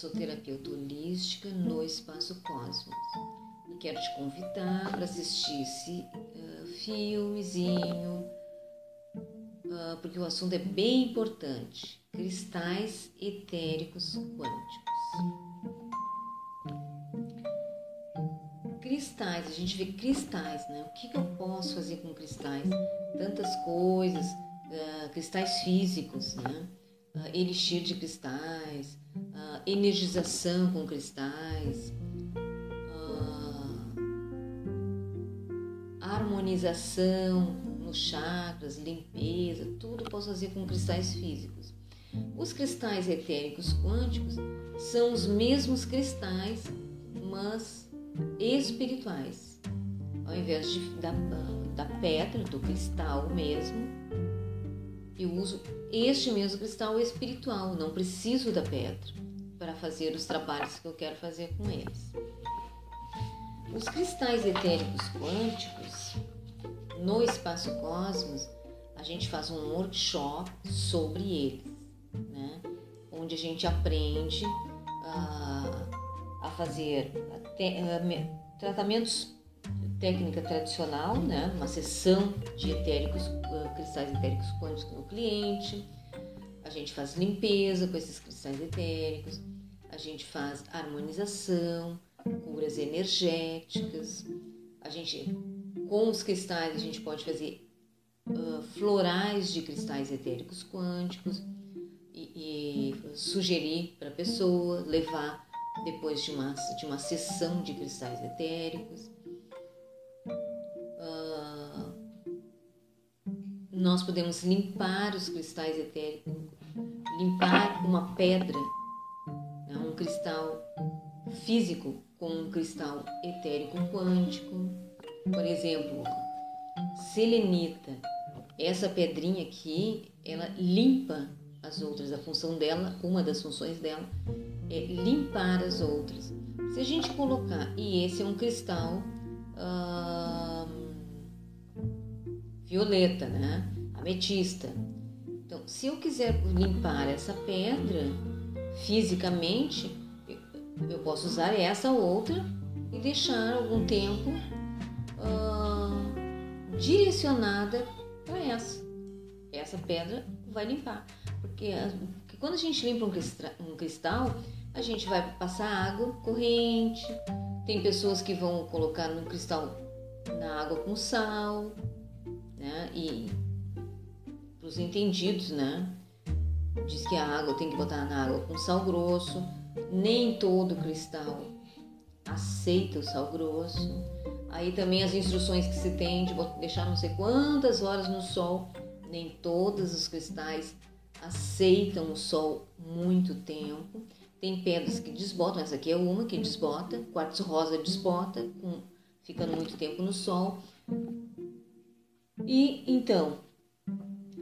sou terapeuta holística no Espaço Cosmos e quero te convidar para assistir esse uh, filmezinho, uh, porque o assunto é bem importante: cristais etéricos quânticos. Cristais, a gente vê cristais, né? O que, que eu posso fazer com cristais? Tantas coisas, uh, cristais físicos, né? uh, elixir de cristais, energização com cristais, uh, harmonização nos chakras, limpeza, tudo posso fazer com cristais físicos. Os cristais etéricos quânticos são os mesmos cristais, mas espirituais. Ao invés de, da, da pedra, do cristal mesmo, eu uso este mesmo cristal espiritual, não preciso da pedra para fazer os trabalhos que eu quero fazer com eles. Os cristais etéricos quânticos, no espaço cosmos, a gente faz um workshop sobre eles, né? onde a gente aprende a, a fazer a, tratamentos técnica tradicional, né? uma sessão de etéricos, uh, cristais etéricos quânticos no cliente. A gente faz limpeza com esses cristais etéricos, gente faz harmonização, curas energéticas. A gente, com os cristais, a gente pode fazer uh, florais de cristais etéricos quânticos e, e sugerir para a pessoa levar depois de uma, de uma sessão de cristais etéricos. nós podemos limpar os cristais etéricos, limpar uma pedra, né, um cristal físico com um cristal etérico quântico. Por exemplo, selenita. Essa pedrinha aqui, ela limpa as outras. A função dela, uma das funções dela, é limpar as outras. Se a gente colocar, e esse é um cristal violeta, né? Ametista. Então, se eu quiser limpar essa pedra fisicamente, eu posso usar essa outra e deixar algum tempo uh, direcionada para essa. Essa pedra vai limpar. Porque, porque quando a gente limpa um cristal, um cristal, a gente vai passar água corrente. Tem pessoas que vão colocar no cristal na água com sal, né? E para os entendidos, né? Diz que a água tem que botar na água com sal grosso. Nem todo cristal aceita o sal grosso. Aí também as instruções que se tem de deixar não sei quantas horas no sol. Nem todos os cristais aceitam o sol muito tempo. Tem pedras que desbotam, essa aqui é uma que desbota, quartzo rosa desbota, com, ficando muito tempo no sol. E então,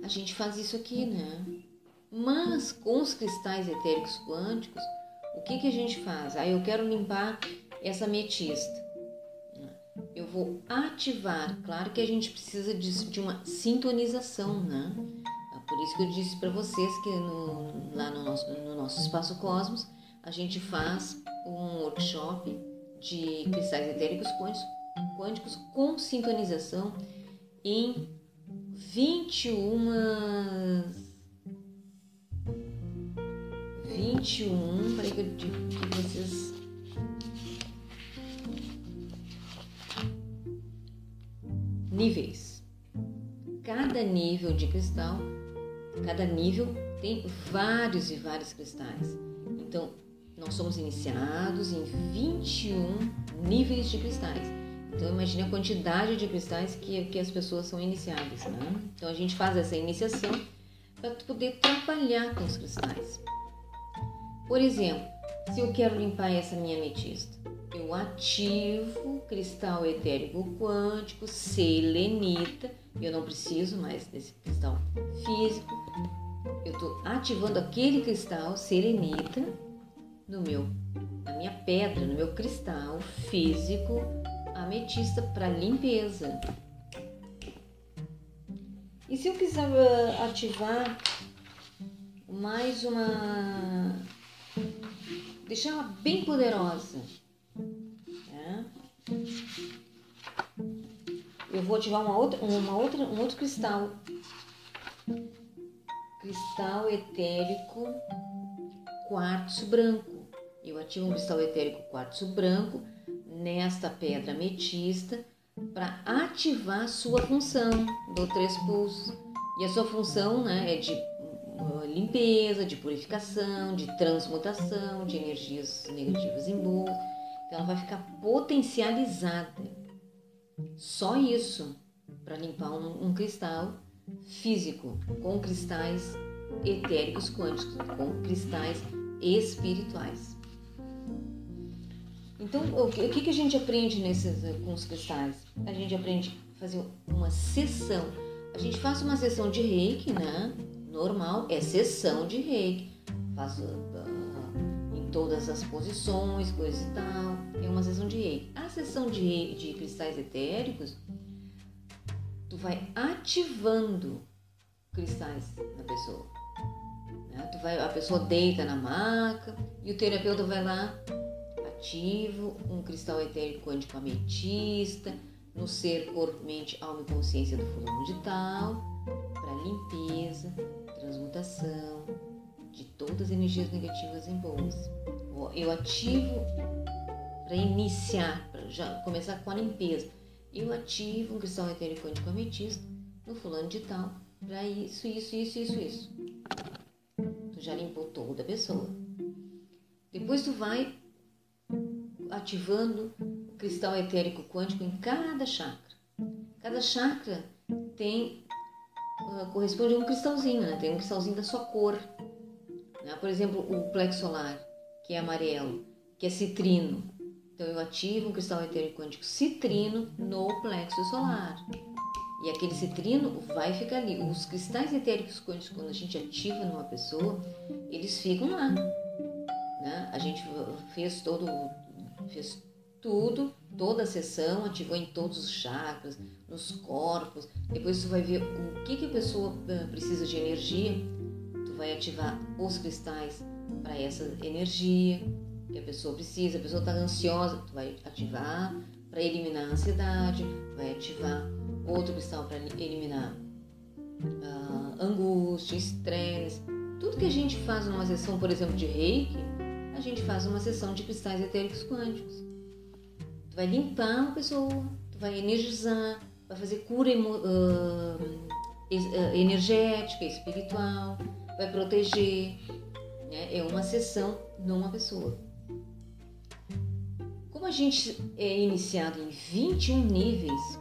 a gente faz isso aqui, né? Mas com os cristais etéricos quânticos, o que, que a gente faz? Aí ah, eu quero limpar essa ametista. Eu vou ativar. Claro que a gente precisa de, de uma sintonização, né? É por isso que eu disse para vocês que no, lá no nosso, no nosso espaço Cosmos a gente faz um workshop de cristais etéricos quânticos, quânticos com sintonização em 21 21 peraí que eu que vocês níveis cada nível de cristal cada nível tem vários e vários cristais então nós somos iniciados em 21 níveis de cristais então imagine a quantidade de cristais que, que as pessoas são iniciadas, né? Então a gente faz essa iniciação para poder trabalhar com os cristais. Por exemplo, se eu quero limpar essa minha ametista, eu ativo cristal etérico quântico, selenita, eu não preciso mais desse cristal físico, eu estou ativando aquele cristal selenita no meu, na minha pedra, no meu cristal físico ametista para limpeza. E se eu quiser ativar mais uma deixar ela bem poderosa. Né? Eu vou ativar uma outra, uma outra, um outro cristal. Cristal etérico quartzo branco. Eu ativo um cristal etérico quartzo branco nesta pedra ametista para ativar sua função do três pulsos. E a sua função né, é de limpeza, de purificação, de transmutação de energias negativas em boas. Então ela vai ficar potencializada. Só isso para limpar um, um, cristal físico com cristais etéricos quânticos, com cristais espirituais. Então, o que, o que a gente aprende nesses, eh, com os cristais? A gente aprende a fazer uma sessão. A gente faz uma sessão de reiki, né? Normal, é sessão de reiki. Faz uh, em todas as posições, coisa e tal. É uma sessão de reiki. A sessão de, de cristais etéricos, tu vai ativando cristais na pessoa. Né? Tu vai, a pessoa deita na maca e o terapeuta vai lá ativo, um cristal etérico quântico ametista, no ser, corpo, mente, alma e consciência do fulano de tal, para limpeza, transmutação de todas as energias negativas em boas. Eu ativo para iniciar, para já começar com a limpeza. Eu ativo um cristal etérico quântico ametista no fulano de tal, para isso, isso, isso, isso, isso. Tu já limpou toda a pessoa. Depois tu vai ativando o cristal etérico quântico em cada chakra. Cada chakra tem uh, corresponde a um cristalzinho, né? Tem um cristalzinho da sua cor. Né? Por exemplo, o plexo solar, que é amarelo, que é citrino. Então eu ativo um cristal etérico quântico citrino no plexo solar. E aquele citrino vai ficar ali. Os cristais etéricos quânticos, quando a gente ativa numa pessoa, eles ficam lá. Né? A gente fez todo fez tudo, toda a sessão, ativou em todos os chakras, nos corpos. Depois tu vai ver o que, que a pessoa eh, precisa de energia. Tu vai ativar os cristais para essa energia que a pessoa precisa. A pessoa está ansiosa, tu vai ativar para eliminar a ansiedade, vai ativar outro cristal para eliminar uh, angústia, estresse. Tudo que a gente faz numa sessão, por exemplo, de reiki, a gente faz uma sessão de cristais etéricos quânticos. Vai limpar uma pessoa, tu vai energizar, vai fazer cura uh, energética, espiritual, vai proteger. Né? É uma sessão numa pessoa. Como a gente é iniciado em 21 níveis,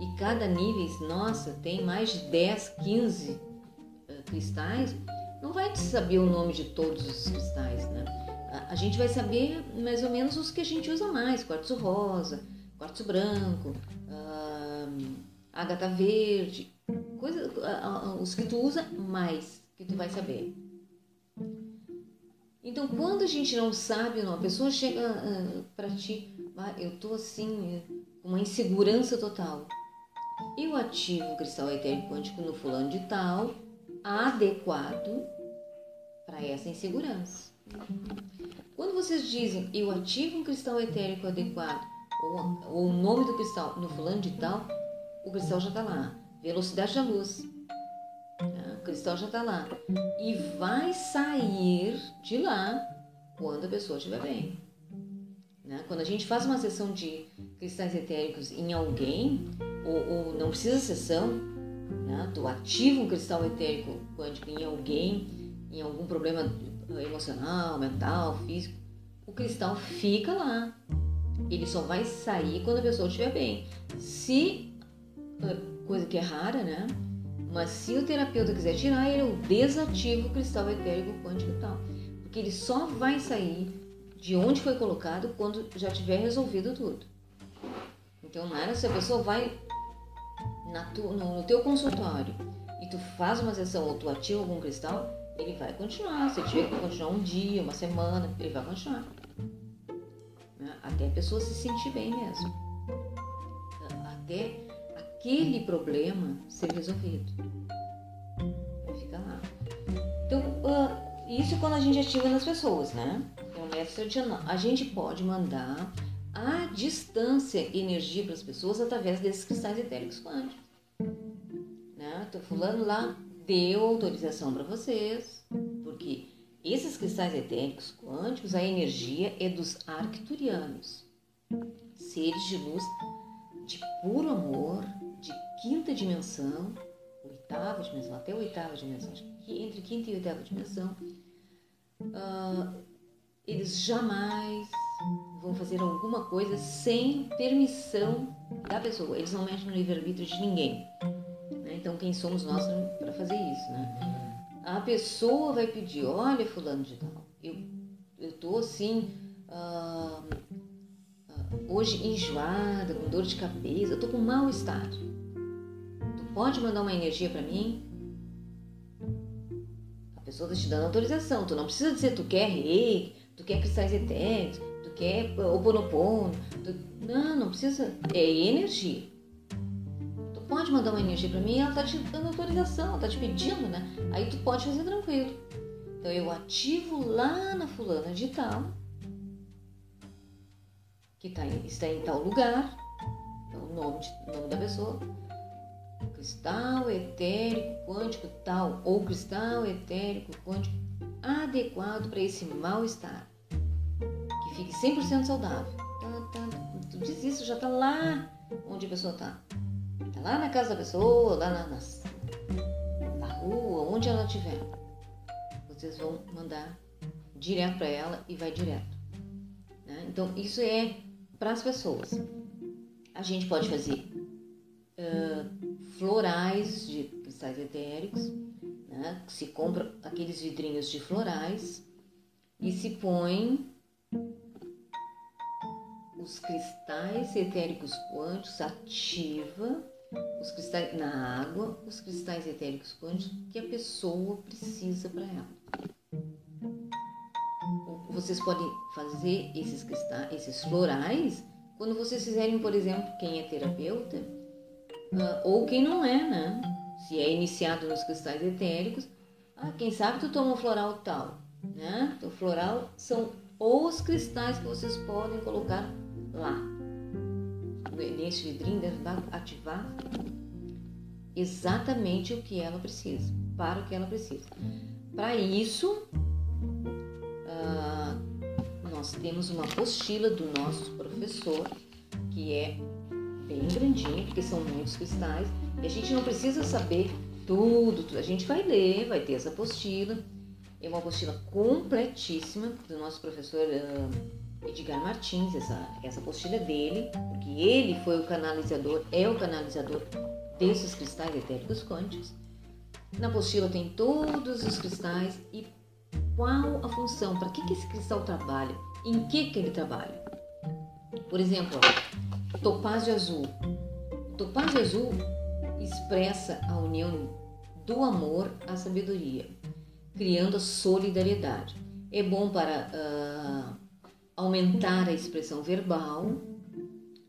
e cada nível, nossa, tem mais de 10, 15 uh, cristais, não vai saber o nome de todos os cristais, né? A gente vai saber mais ou menos os que a gente usa mais, quartzo rosa, quartzo branco, uh, ágata verde, coisa, uh, os que tu usa mais, que tu vai saber. Então, quando a gente não sabe, não, a pessoa chega uh, para ti, ah, eu tô assim, com uma insegurança total. Eu ativo o cristal etérico quântico no fulano de tal, adequado para essa insegurança. Quando vocês dizem eu ativo um cristal etérico adequado ou, ou o nome do cristal no fulano de tal, o cristal já está lá. Velocidade da luz. Tá? O cristal já está lá. E vai sair de lá quando a pessoa estiver bem. Né? Quando a gente faz uma sessão de cristais etéricos em alguém, ou, ou não precisa sessão, né? tu ativa um cristal etérico quântico em alguém, em algum problema emocional, mental, físico, o cristal fica lá. Ele só vai sair quando a pessoa estiver bem. Se, ah, coisa que é rara, né? Mas se o terapeuta quiser tirar, ele eu desativo o cristal etérico quântico e tal. Porque ele só vai sair de onde foi colocado quando já tiver resolvido tudo. Então, Nara, se a pessoa vai tu, no, no teu consultório e tu faz uma sessão ou tu ativa algum cristal, ele vai continuar. Se tiver que continuar um dia, uma semana, ele vai continuar. Né? Até a pessoa se sentir bem mesmo. Até aquele problema ser resolvido. Vai ficar lá. Então, uh, isso é quando a gente ativa nas pessoas, né? Então. A gente pode mandar à distância energia para as pessoas através desses cristais etéricos quânticos. Né? Tô fulano lá deu autorização para vocês, porque esses cristais etéricos quânticos, a energia é dos arcturianos, seres de luz de puro amor, de quinta dimensão, oitava dimensão, até oitava dimensão, entre quinta e oitava dimensão, uh, eles jamais vão fazer alguma coisa sem permissão da pessoa. Eles não mexem no livre-arbítrio de ninguém. Então, quem somos nós para fazer isso? Né? A pessoa vai pedir: olha, Fulano de Tal, eu, eu tô assim, uh, uh, hoje enjoada, com dor de cabeça, eu tô com mal-estar. Tu pode mandar uma energia para mim? A pessoa está te dando autorização. Tu não precisa dizer tu quer rei, tu quer cristais etéricos, tu quer oponopono. Tu... Não, não precisa. É energia. Pode mandar uma energia para mim ela tá te dando autorização, ela tá te pedindo, né? Aí tu pode fazer tranquilo. Então eu ativo lá na fulana de tal, que tá em, está em tal lugar, é o nome, de, nome da pessoa, cristal etérico quântico tal, ou cristal etérico quântico adequado para esse mal-estar. Que fique 100% saudável. Tá, tá, tu diz isso, já está lá onde a pessoa está. Lá na casa da pessoa, lá na, na, na rua, onde ela estiver. Vocês vão mandar direto para ela e vai direto. Né? Então, isso é para as pessoas. A gente pode fazer uh, florais de cristais etéricos né? Se compra aqueles vidrinhos de florais e se põe os cristais etéricos quânticos, ativa os cristais na água, os cristais etéricos quânticos que a pessoa precisa para ela. Vocês podem fazer esses cristais, esses florais quando vocês fizerem, por exemplo, quem é terapeuta ah, ou quem não é, né? se é iniciado nos cristais etéricos, ah, quem sabe tu toma um floral tal, né? Então, floral são os cristais que vocês podem colocar lá. Nesse vidrinho vai ativar exatamente o que ela precisa, para o que ela precisa. Para isso, ah, nós temos uma apostila do nosso professor, que é bem grandinha, porque são muitos cristais, e a gente não precisa saber tudo, tudo. A gente vai ler, vai ter essa apostila. É uma apostila completíssima do nosso professor uh, Edgar Martins, essa, essa apostila dele, porque ele foi o canalizador, é o canalizador desses cristais etéricos quânticos. Na apostila tem todos os cristais e qual a função, para que, que esse cristal trabalha, em que, que ele trabalha. Por exemplo, topázio azul. topázio azul expressa a união do amor à sabedoria, criando a solidariedade. É bom para uh, aumentar a expressão verbal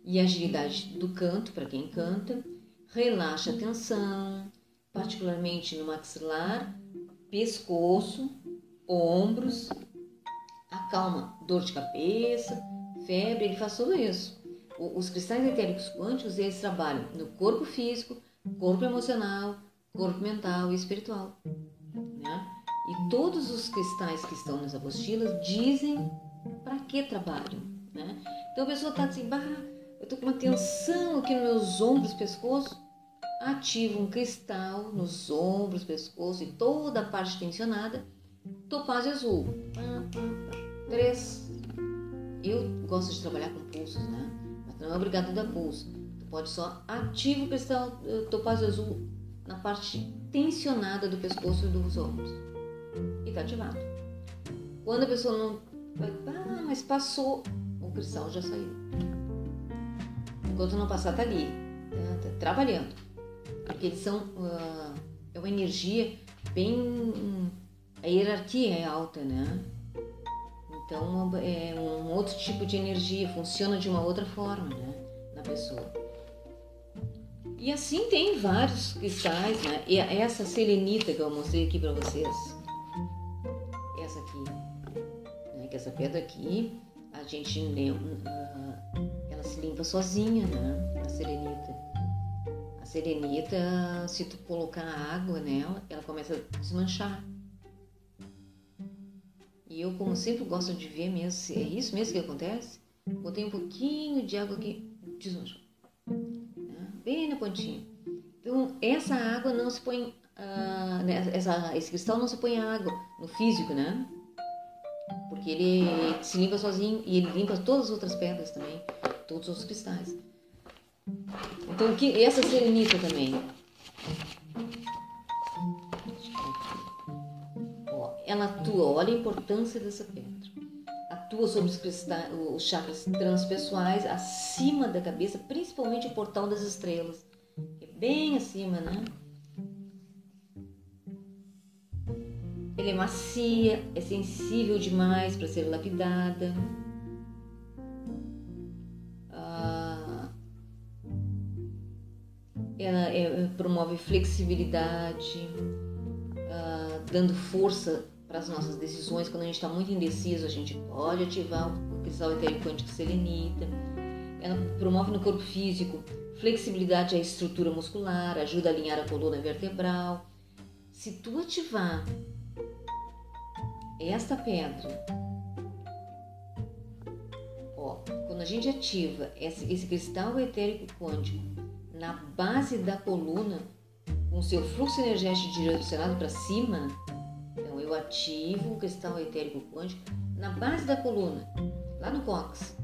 e agilidade do canto para quem canta, relaxa a tensão, particularmente no maxilar, pescoço, ombros, acalma dor de cabeça, febre, ele faz tudo isso. Os cristais etéricos quânticos, eles trabalham no corpo físico, corpo emocional, corpo mental e espiritual. Né? E todos os cristais que estão nas apostilas dizem para que trabalham. Né? Então a pessoa está assim, bah, eu estou com uma tensão aqui nos meus ombros, pescoço. Ativa um cristal nos ombros, pescoço e toda a parte tensionada. Topázio azul. Três. Eu gosto de trabalhar com pulsos, né? Mas não é obrigado a dar pulso pode só ativar o cristal eh, topázio azul na parte tensionada do pescoço e dos ombros. E tá ativado. Quando a pessoa não. Ah, mas passou, o cristal já saiu. Enquanto não passar, tá ali, tá, tá trabalhando. Porque eles são. Uh, é uma energia bem. A hierarquia é alta, né? Então é um outro tipo de energia, funciona de uma outra forma, né? Na pessoa. E assim tem vários cristais, né? E essa selenita que eu mostrei aqui para vocês, que essa pedra aqui, a gente ela se limpa sozinha, né? A serenita. A serenita, se tu colocar água nela, ela começa a desmanchar. E eu, como sempre gosto de ver mesmo, é isso mesmo que acontece? Botei um pouquinho de água aqui, desmanchou. Né? Bem na pontinha. Então, essa água não se põe, uh, essa, esse cristal não se põe água no físico, né? Porque ele se limpa sozinho e ele limpa todas as outras pedras também, todos os cristais. Então, que, essa serenita também. Ó, ela atua, olha a importância dessa pedra. Atua sobre os, cristais, os chakras transpessoais, acima da cabeça, principalmente o portal das estrelas. É bem acima, né? Ela é macia, é sensível demais para ser lapidada. Ah, ela é, promove flexibilidade, ah, dando força para as nossas decisões. Quando a gente está muito indeciso, a gente pode ativar o cristal etérico quântico selenita. Ela promove no corpo físico flexibilidade à estrutura muscular, ajuda a alinhar a coluna vertebral. Se tu ativar esta pedra, ó, quando a gente ativa esse, esse cristal etérico quântico na base da coluna, com seu fluxo energético direcionado para cima, então eu ativo o cristal etérico quântico na base da coluna, lá no cóccix,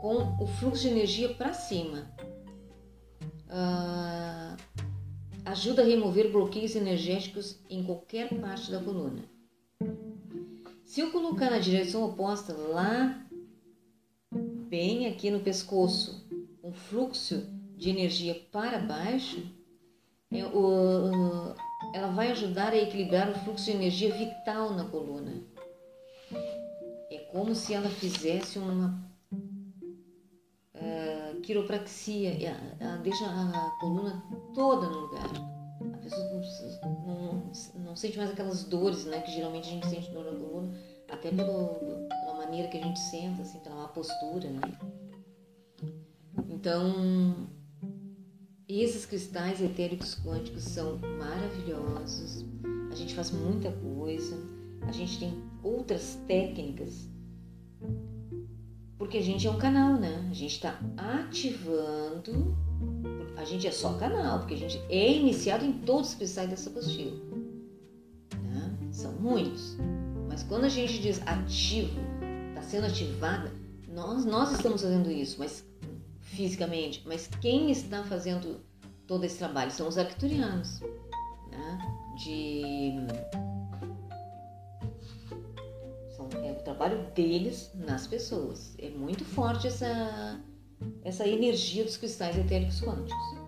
com o fluxo de energia para cima. Ah, ajuda a remover bloqueios energéticos em qualquer parte da coluna. Se eu colocar na direção oposta, lá, bem aqui no pescoço, um fluxo de energia para baixo, é, ela vai ajudar a equilibrar o fluxo de energia vital na coluna. É como se ela fizesse uma uh, quiropraxia, ela deixa a coluna toda no lugar. Pessoa não, não, não sente mais aquelas dores, né? Que geralmente a gente sente dor na coluna, até pelo, pela maneira que a gente senta, assim, pela postura, né? Então, esses cristais etéricos quânticos são maravilhosos. A gente faz muita coisa. A gente tem outras técnicas. Porque a gente é um canal, né? A gente está ativando a gente é só canal, porque a gente é iniciado em todos os cristais dessa apostila. Né? São muitos. Mas quando a gente diz ativo, está sendo ativada, nós, nós estamos fazendo isso, mas fisicamente. Mas quem está fazendo todo esse trabalho são os arcturianos. Né? De é o trabalho deles nas pessoas. É muito forte essa essa energia dos cristais etéricos quânticos.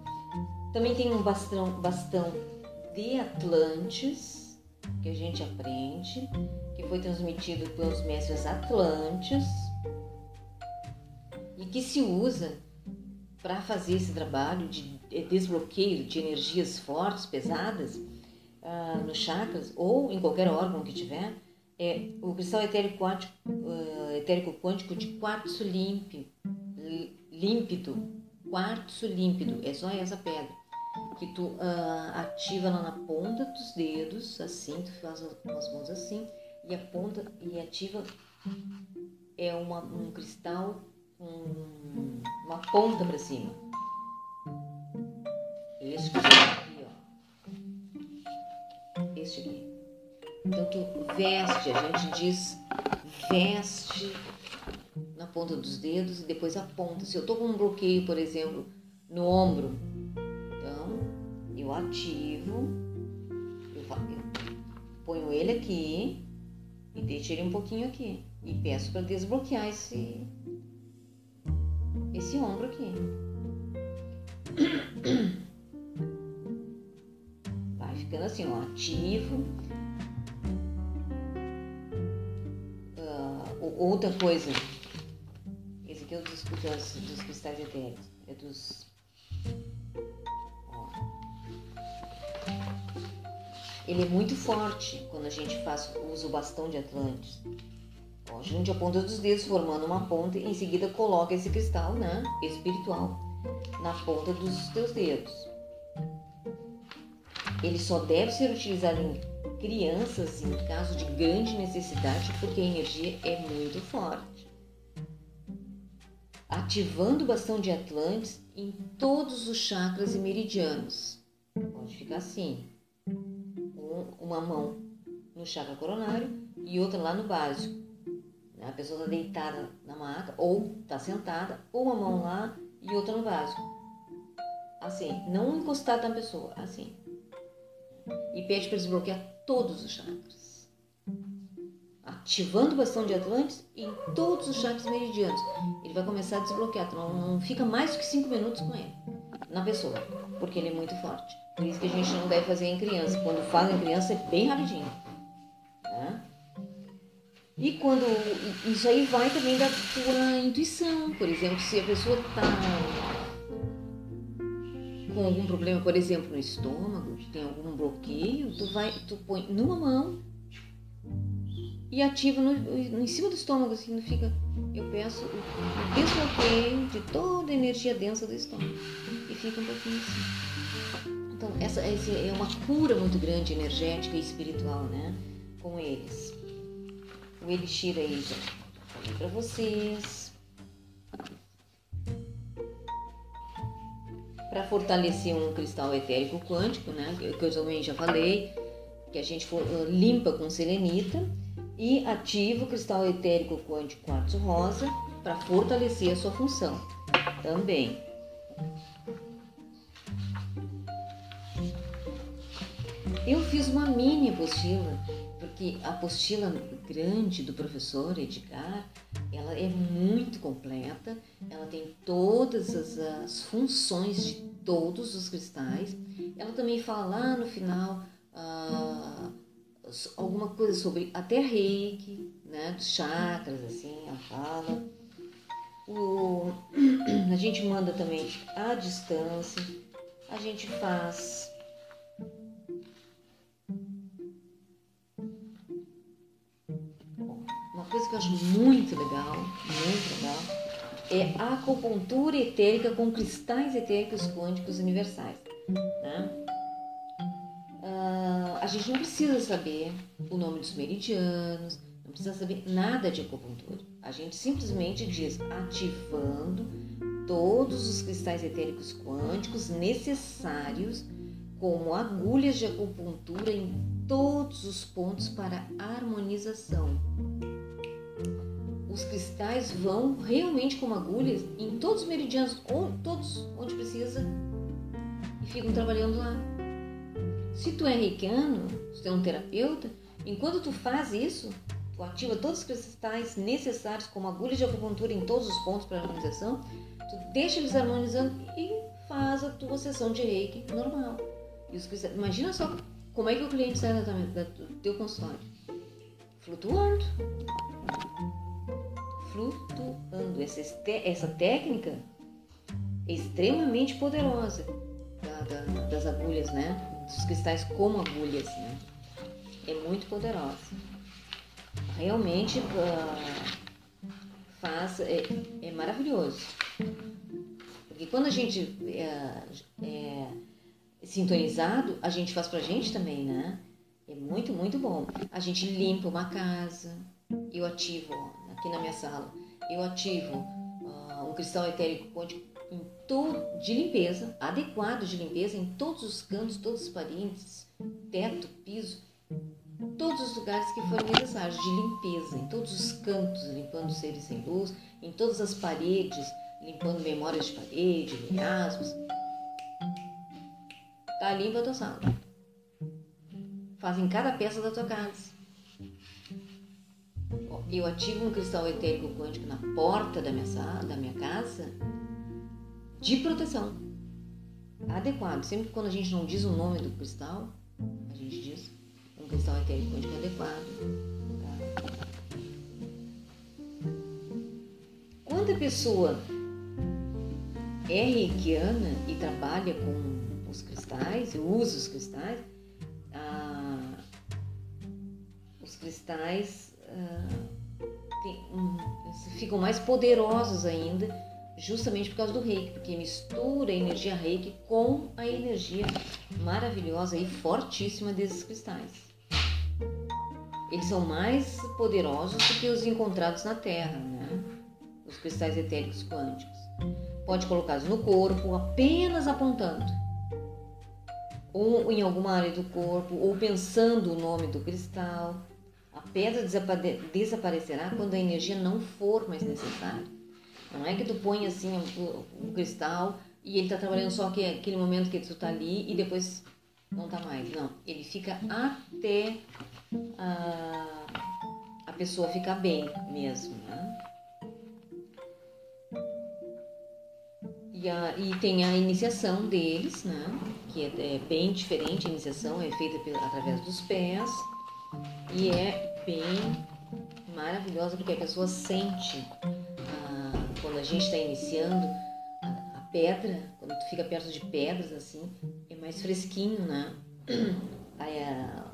Também tem um bastão, bastão de Atlantes, que a gente aprende, que foi transmitido pelos mestres Atlantes e que se usa para fazer esse trabalho de desbloqueio de energias fortes, pesadas, uh, nos chakras ou em qualquer órgão que tiver, é o cristal etérico quântico, uh, etérico quântico de quartzo limpo, límpido, quartzo límpido, é só essa pedra. Que tu uh, ativa lá na ponta dos dedos, assim, tu faz as mãos assim, e a ponta, e ativa é uma, um cristal com uma ponta para cima. Este aqui, ó. Este aqui. Então tu veste, a gente diz veste ponta dos dedos e depois a ponta. Se eu tô com um bloqueio, por exemplo, no ombro, então eu ativo, eu, eu ponho ele aqui e deixo ele um pouquinho aqui e peço para desbloquear esse esse ombro aqui. Vai ficando assim, ó, ativo. Uh, outra coisa dos, dos, dos cristais etéricos. É dos. Ó. Ele é muito forte quando a gente faz usa o bastão de Atlantis. Ó, junte a ponta dos dedos formando uma ponta e em seguida coloca esse cristal, né, espiritual, na ponta dos teus dedos. Ele só deve ser utilizado em crianças em caso de grande necessidade porque a energia é muito forte. Ativando o bastão de Atlantes em todos os chakras e meridianos. Pode ficar assim: uma mão no chakra coronário e outra lá no básico. A pessoa está deitada na maca ou está sentada, ou uma mão lá e outra no básico. Assim, não encostada na pessoa, assim. E pede para desbloquear todos os chakras. Ativando o bastão de Atlantis em todos os chakras meridianos. Ele vai começar a desbloquear. Não, não fica mais do que 5 minutos com ele, na pessoa, porque ele é muito forte. Por isso que a gente não deve fazer em criança. Quando fala em criança é bem rapidinho. Né? E quando. Isso aí vai também da tua intuição. Por exemplo, se a pessoa está com algum problema, por exemplo, no estômago, tem algum bloqueio, tu vai, tu põe numa mão e ativa no, em cima do estômago, assim, não fica. Eu peço o desbloqueio de toda a energia densa do estômago. E fica um pouquinho assim. Então, essa, essa é uma cura muito grande, energética e espiritual, né? Com eles. O Elixir aí, já falei pra vocês. para fortalecer um cristal etérico quântico, né, que eu também já falei, que a gente for, limpa com selenita e ativa o cristal etérico quântico quartzo rosa para fortalecer a sua função também. Eu fiz uma mini apostila, porque a apostila grande do professor Edgar, ela é muito completa, ela tem todas as, as funções de todos os cristais. Ela também fala lá no final ah, alguma coisa sobre até reiki, né, dos chakras, assim, ela fala. O, a gente manda também à distância, a gente faz uma coisa que eu acho muito legal, muito legal, é a acupuntura etérica com cristais etéricos quânticos universais. Né? Uh, a gente não precisa saber o nome dos meridianos, não precisa saber nada de acupuntura. A gente simplesmente diz ativando todos os cristais etéricos quânticos necessários como agulhas de acupuntura em todos os pontos para harmonização os cristais vão realmente como agulhas em todos os meridianos, todos onde precisa, e ficam trabalhando lá. Se tu é reikiano, se tu é um terapeuta, enquanto tu faz isso, tu ativa todos os cristais necessários como agulhas de acupuntura em todos os pontos para harmonização, tu deixa eles harmonizando e faz a tua sessão de reiki normal. Cristais, imagina só como é que o cliente sai do teu consultório. Flutuando flutuando. Essa, essa técnica é extremamente poderosa da, da, das agulhas, né? Dos cristais como agulhas, né? É muito poderosa. Realmente uh, faz, é, é, maravilhoso. Porque quando a gente é, é sintonizado, a gente faz pra gente também, né? É muito, muito bom. A gente limpa uma casa, eu ativo aqui na minha sala, eu ativo uh, um cristal etérico em de limpeza, adequado de limpeza em todos os cantos, todas as paredes, teto, piso, todos os lugares que forem necessários de limpeza, em todos os cantos, limpando seres sem luz, em todas as paredes, limpando memórias de parede, miasmas. Tá limpa a tua sala. Faz em cada peça da tua casa eu ativo um cristal etérico quântico na porta da minha, sala, da minha casa de proteção adequado. Sempre que quando a gente não diz o nome do cristal, a gente diz um cristal etérico quântico adequado. Tá? Quando a pessoa é reikiana e trabalha com os cristais, usa os cristais, ah, os cristais ah, tem, um, ficam mais poderosos ainda, justamente por causa do reiki, porque mistura a energia reiki com a energia maravilhosa e fortíssima desses cristais. Eles são mais poderosos do que os encontrados na Terra, né? os cristais etéricos quânticos. Pode colocá-los no corpo, apenas apontando, ou em alguma área do corpo, ou pensando o nome do cristal pedra desaparecerá quando a energia não for mais necessária. Não é que tu põe assim o, o cristal e ele está trabalhando só que, aquele momento que tu está ali e depois não está mais. Não, ele fica até a, a pessoa ficar bem mesmo. Né? E, a, e tem a iniciação deles, né? que é, é bem diferente. A iniciação é feita pela, através dos pés e é bem maravilhosa porque a pessoa sente a gente está iniciando a, a, pedra, quando tu fica perto de pedras assim, é mais fresquinho, né? Aí a,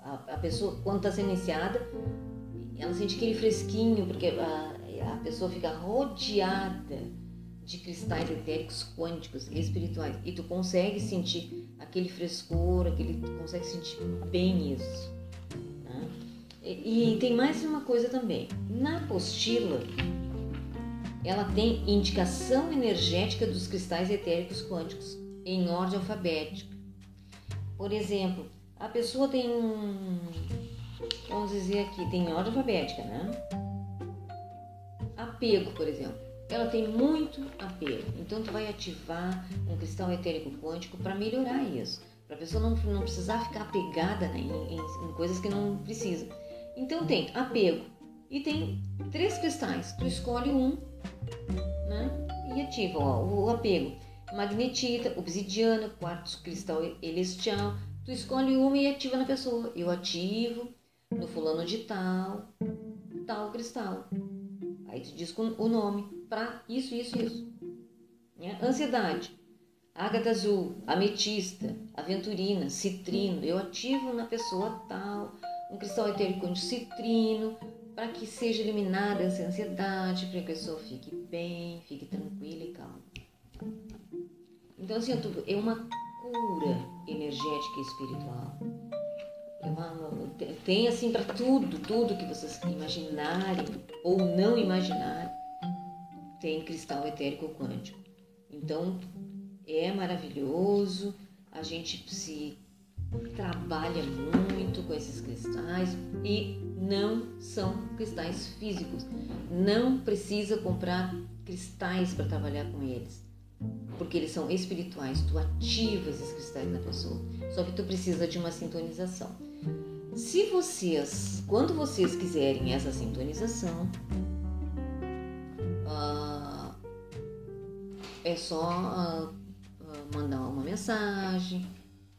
a, a pessoa, quando está sendo iniciada, ela sente aquele fresquinho, porque a, a pessoa fica rodeada de cristais etéricos quânticos espirituais e tu consegue sentir aquele frescor, aquele, tu consegue sentir bem isso. E, tem mais uma coisa também. Na apostila, ela tem indicação energética dos cristais etéricos quânticos em ordem alfabética. Por exemplo, a pessoa tem um. Vamos dizer aqui, tem ordem alfabética, né? Apego, por exemplo. Ela tem muito apego. Então, tu vai ativar um cristal etérico quântico para melhorar isso. Para a pessoa não, não precisar ficar apegada né, em, em, coisas que não precisa. Então tem apego e tem três cristais. Tu escolhe um, né? E ativa ó, o apego. Magnetita, obsidiana, quartzo cristal celestial. Tu escolhe uma e ativa na pessoa. Eu ativo no fulano de tal, tal cristal. Aí tu diz o nome para isso, isso, isso. Né? Ansiedade. Ágata azul, ametista, aventurina, citrino. Eu ativo na pessoa tal um cristal etérico de citrino, para que seja eliminada essa ansiedade, para que a pessoa fique bem, fique tranquila e calma. Então, assim, é uma cura energética e espiritual. É uma, tem, assim, para tudo, tudo que vocês imaginarem ou não imaginarem, tem cristal etérico quântico. Então, é maravilhoso, a gente se trabalha muito com esses cristais e não são cristais físicos. Não precisa comprar cristais para trabalhar com eles, porque eles são espirituais. Tu ativa esses cristais na pessoa, só que tu precisa de uma sintonização. Se vocês, quando vocês quiserem essa sintonização, uh, é só uh, mandar uma mensagem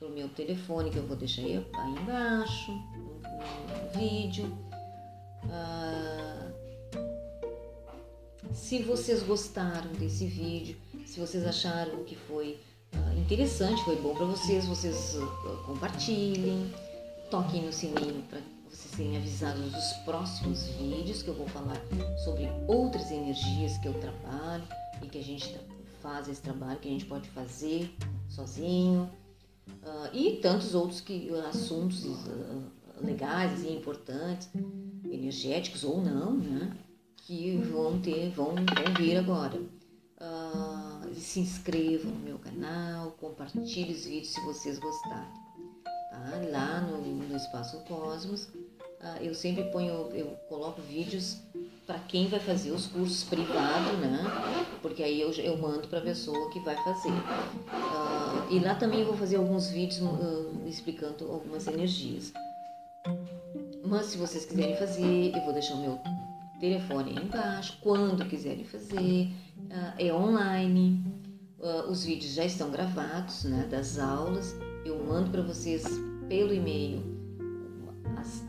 pro meu telefone, que eu vou deixar aí, aí embaixo, no, no vídeo. Ah, se vocês gostaram desse vídeo, se vocês acharam que foi ah, interessante, foi bom para vocês, vocês ah, compartilhem, toquem no sininho para vocês serem avisados dos próximos vídeos que eu vou falar sobre outras energias que eu trabalho e que a gente faz esse trabalho que a gente pode fazer sozinho Uh, e tantos outros que, assuntos uh, legais e importantes, energéticos ou não, né? Que vão ter, vão, vão vir agora. Uh, se inscrevam no meu canal, compartilhe os vídeos se vocês gostarem. Tá? Lá no, no Espaço Cosmos, eu sempre ponho, eu coloco vídeos para quem vai fazer os cursos privados, né? Porque aí eu, eu mando para a pessoa que vai fazer. Uh, e lá também eu vou fazer alguns vídeos uh, explicando algumas energias. Mas se vocês quiserem fazer, eu vou deixar o meu telefone aí embaixo. Quando quiserem fazer, uh, é online. os vídeos já estão gravados, né? Das aulas. Eu mando para vocês pelo e-mail as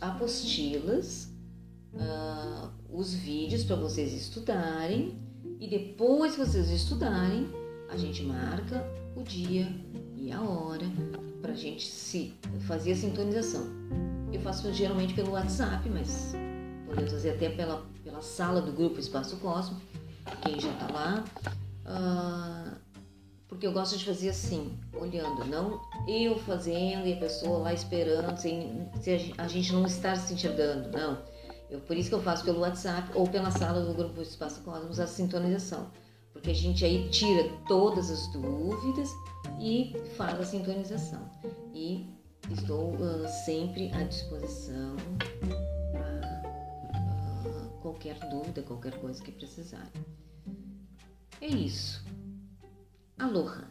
apostilas uh, os vídeos para vocês estudarem e depois que vocês estudarem, a gente marca o dia e a hora para a gente se fazer a sintonização. Eu faço geralmente pelo WhatsApp, mas podemos fazer até pela, pela sala do grupo Espaço Cosmo, quem já está lá. Uh, porque eu gosto de fazer assim, olhando, não eu fazendo e a pessoa lá esperando, sem, se a gente não estar se enxergando, não. Eu, por isso que eu faço pelo WhatsApp ou pela sala do grupo Espaço Cosmos a sintonização, porque a gente aí tira todas as dúvidas e faz a sintonização. E estou uh, sempre à disposição para uh, qualquer dúvida, qualquer coisa que precisarem. É isso. Aloha!